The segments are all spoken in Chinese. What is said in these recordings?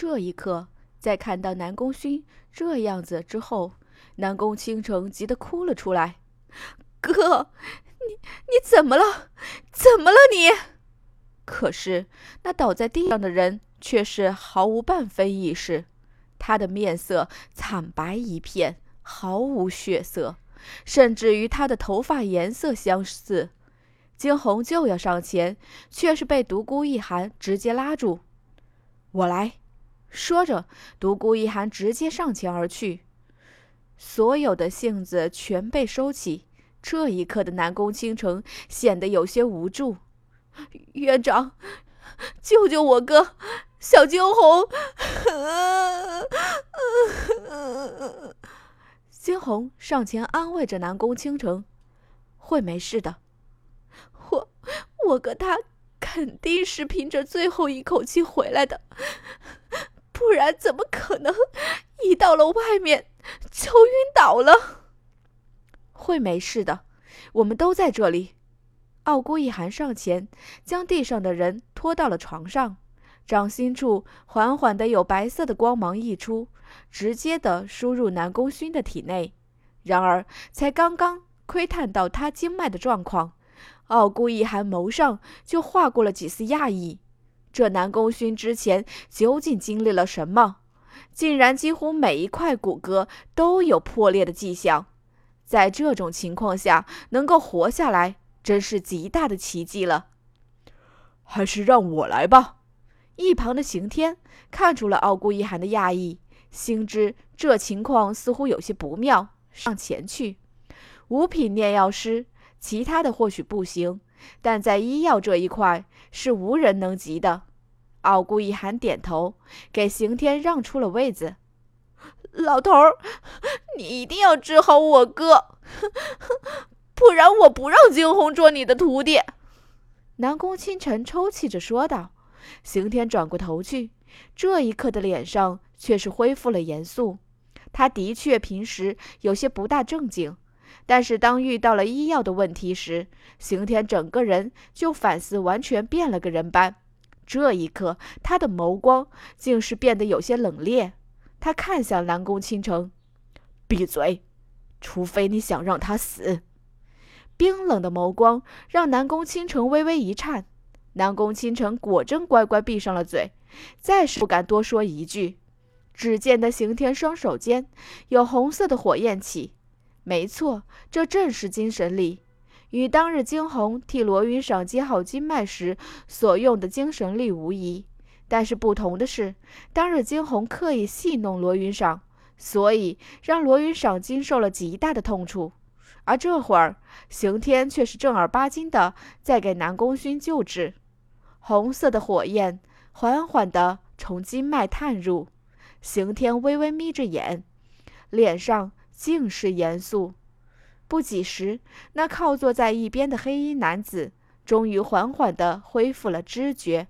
这一刻，在看到南宫勋这样子之后，南宫倾城急得哭了出来：“哥，你你怎么了？怎么了你？”可是那倒在地上的人却是毫无半分意识，他的面色惨白一片，毫无血色，甚至与他的头发颜色相似。惊鸿就要上前，却是被独孤一寒直接拉住：“我来。”说着，独孤一寒直接上前而去，所有的性子全被收起。这一刻的南宫倾城显得有些无助。院长，救救我哥，小惊鸿！惊鸿上前安慰着南宫倾城：“会没事的。我我哥他肯定是凭着最后一口气回来的。”不然怎么可能一到了外面就晕倒了？会没事的，我们都在这里。傲孤一寒上前，将地上的人拖到了床上，掌心处缓缓的有白色的光芒溢出，直接的输入南宫勋的体内。然而才刚刚窥探到他经脉的状况，傲孤一寒眸上就划过了几丝讶异。这南宫勋之前究竟经历了什么？竟然几乎每一块骨骼都有破裂的迹象，在这种情况下能够活下来，真是极大的奇迹了。还是让我来吧。一旁的刑天看出了傲孤一寒的讶异，心知这情况似乎有些不妙，上前去。五品炼药师，其他的或许不行。但在医药这一块是无人能及的。傲孤一寒点头，给刑天让出了位子。老头儿，你一定要治好我哥，不然我不让惊鸿做你的徒弟。南宫清晨抽泣着说道。刑天转过头去，这一刻的脸上却是恢复了严肃。他的确平时有些不大正经。但是当遇到了医药的问题时，刑天整个人就反思完全变了个人般。这一刻，他的眸光竟是变得有些冷冽。他看向南宫倾城：“闭嘴，除非你想让他死。”冰冷的眸光让南宫倾城微微一颤。南宫倾城果真乖乖闭上了嘴，再是不敢多说一句。只见得刑天双手间有红色的火焰起。没错，这正是精神力，与当日惊鸿替罗云赏接好经脉时所用的精神力无疑。但是不同的是，当日惊鸿刻意戏弄罗云赏，所以让罗云赏经受了极大的痛楚。而这会儿，刑天却是正儿八经的在给南宫勋救治。红色的火焰缓缓地从经脉探入，刑天微微眯着眼，脸上。尽是严肃。不几时，那靠坐在一边的黑衣男子终于缓缓地恢复了知觉，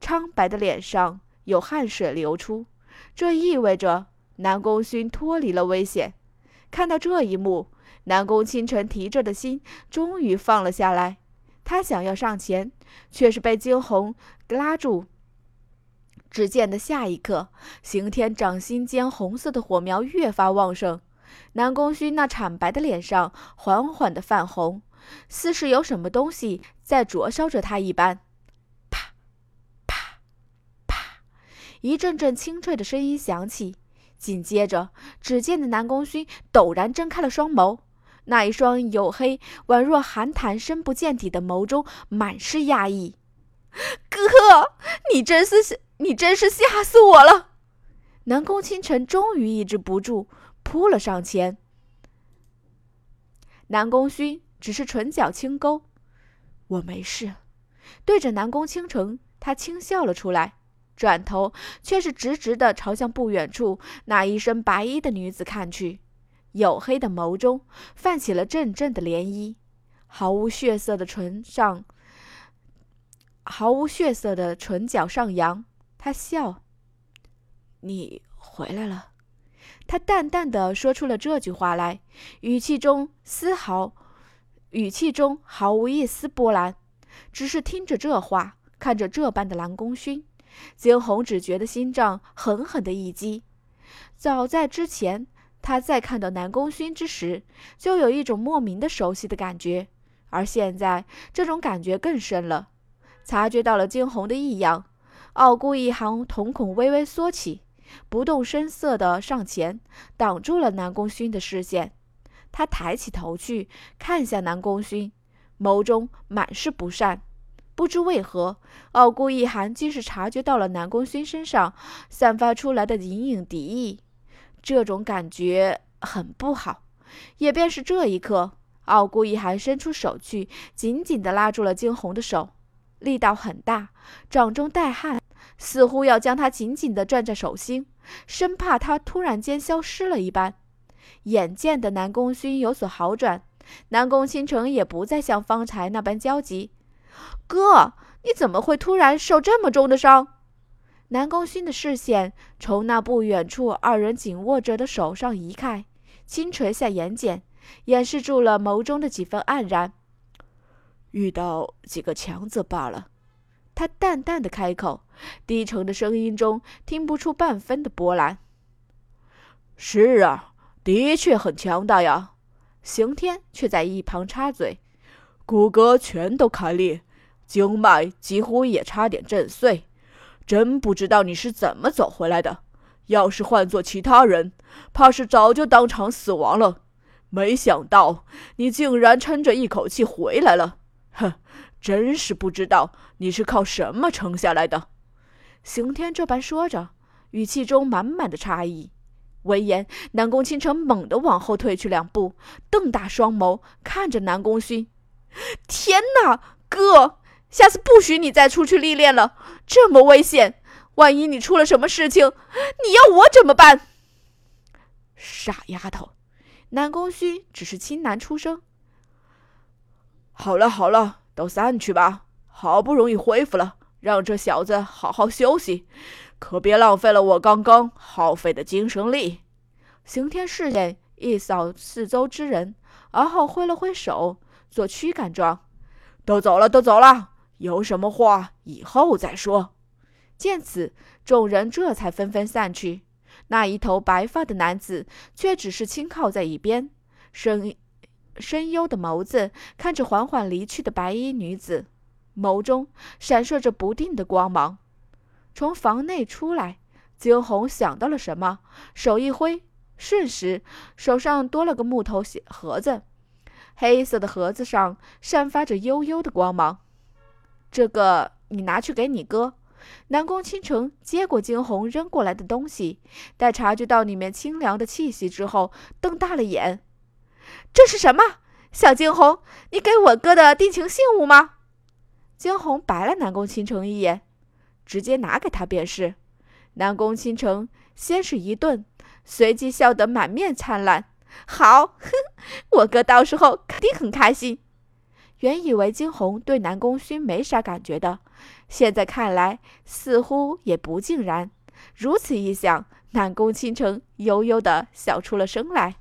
苍白的脸上有汗水流出，这意味着南宫勋脱离了危险。看到这一幕，南宫清晨提着的心终于放了下来。他想要上前，却是被惊鸿拉住。只见的下一刻，刑天掌心间红色的火苗越发旺盛。南宫勋那惨白的脸上缓缓的泛红，似是有什么东西在灼烧着他一般。啪，啪，啪，一阵阵清脆的声音响起，紧接着，只见的南宫勋陡然睁开了双眸，那一双黝黑宛若寒潭深不见底的眸中满是讶异。哥，你真是你真是吓死我了！南宫清晨终于抑制不住。扑了上前，南宫勋只是唇角轻勾，我没事。对着南宫倾城，他轻笑了出来，转头却是直直的朝向不远处那一身白衣的女子看去，黝黑的眸中泛起了阵阵的涟漪，毫无血色的唇上，毫无血色的唇角上扬，他笑：“你回来了。”他淡淡的说出了这句话来，语气中丝毫，语气中毫无一丝波澜。只是听着这话，看着这般的南宫勋，惊鸿只觉得心脏狠狠的一击。早在之前，他在看到南宫勋之时，就有一种莫名的熟悉的感觉，而现在这种感觉更深了。察觉到了惊鸿的异样，傲孤一行瞳孔微微缩起，不动声色地上前挡住了南宫勋的视线。他抬起头去看向南宫勋，眸中满是不善。不知为何，傲孤一寒竟是察觉到了南宫勋身上散发出来的隐隐敌意，这种感觉很不好。也便是这一刻，傲孤一寒伸出手去，紧紧地拉住了惊鸿的手，力道很大，掌中带汗，似乎要将他紧紧地攥在手心，生怕他突然间消失了一般。眼见的南宫勋有所好转，南宫倾城也不再像方才那般焦急。哥，你怎么会突然受这么重的伤？南宫勋的视线从那不远处二人紧握着的手上移开，轻垂下眼睑，掩饰住了眸中的几分黯然。遇到几个强者罢了。他淡淡的开口，低沉的声音中听不出半分的波澜。是啊。的确很强大呀，刑天却在一旁插嘴：“骨骼全都开裂，经脉几乎也差点震碎，真不知道你是怎么走回来的。要是换做其他人，怕是早就当场死亡了。没想到你竟然撑着一口气回来了，哼，真是不知道你是靠什么撑下来的。”刑天这般说着，语气中满满的诧异。闻言，南宫倾城猛地往后退去两步，瞪大双眸看着南宫勋：“天哪，哥，下次不许你再出去历练了，这么危险，万一你出了什么事情，你要我怎么办？”傻丫头，南宫勋只是轻喃出声：“好了好了，都散去吧。好不容易恢复了，让这小子好好休息。”可别浪费了我刚刚耗费的精神力。刑天视线一扫四周之人，而后挥了挥手，做驱赶状：“都走了，都走了，有什么话以后再说。”见此，众人这才纷纷散去。那一头白发的男子却只是轻靠在一边，声音深幽的眸子看着缓缓离去的白衣女子，眸中闪烁着不定的光芒。从房内出来，惊鸿想到了什么，手一挥，瞬时手上多了个木头盒子，黑色的盒子上散发着幽幽的光芒。这个你拿去给你哥。南宫倾城接过惊鸿扔过来的东西，待察觉到里面清凉的气息之后，瞪大了眼：“这是什么？小惊鸿，你给我哥的定情信物吗？”惊鸿白了南宫倾城一眼。直接拿给他便是。南宫倾城先是一顿，随即笑得满面灿烂。好，哼，我哥到时候肯定很开心。原以为惊鸿对南宫勋没啥感觉的，现在看来似乎也不尽然。如此一想，南宫倾城悠悠地笑出了声来。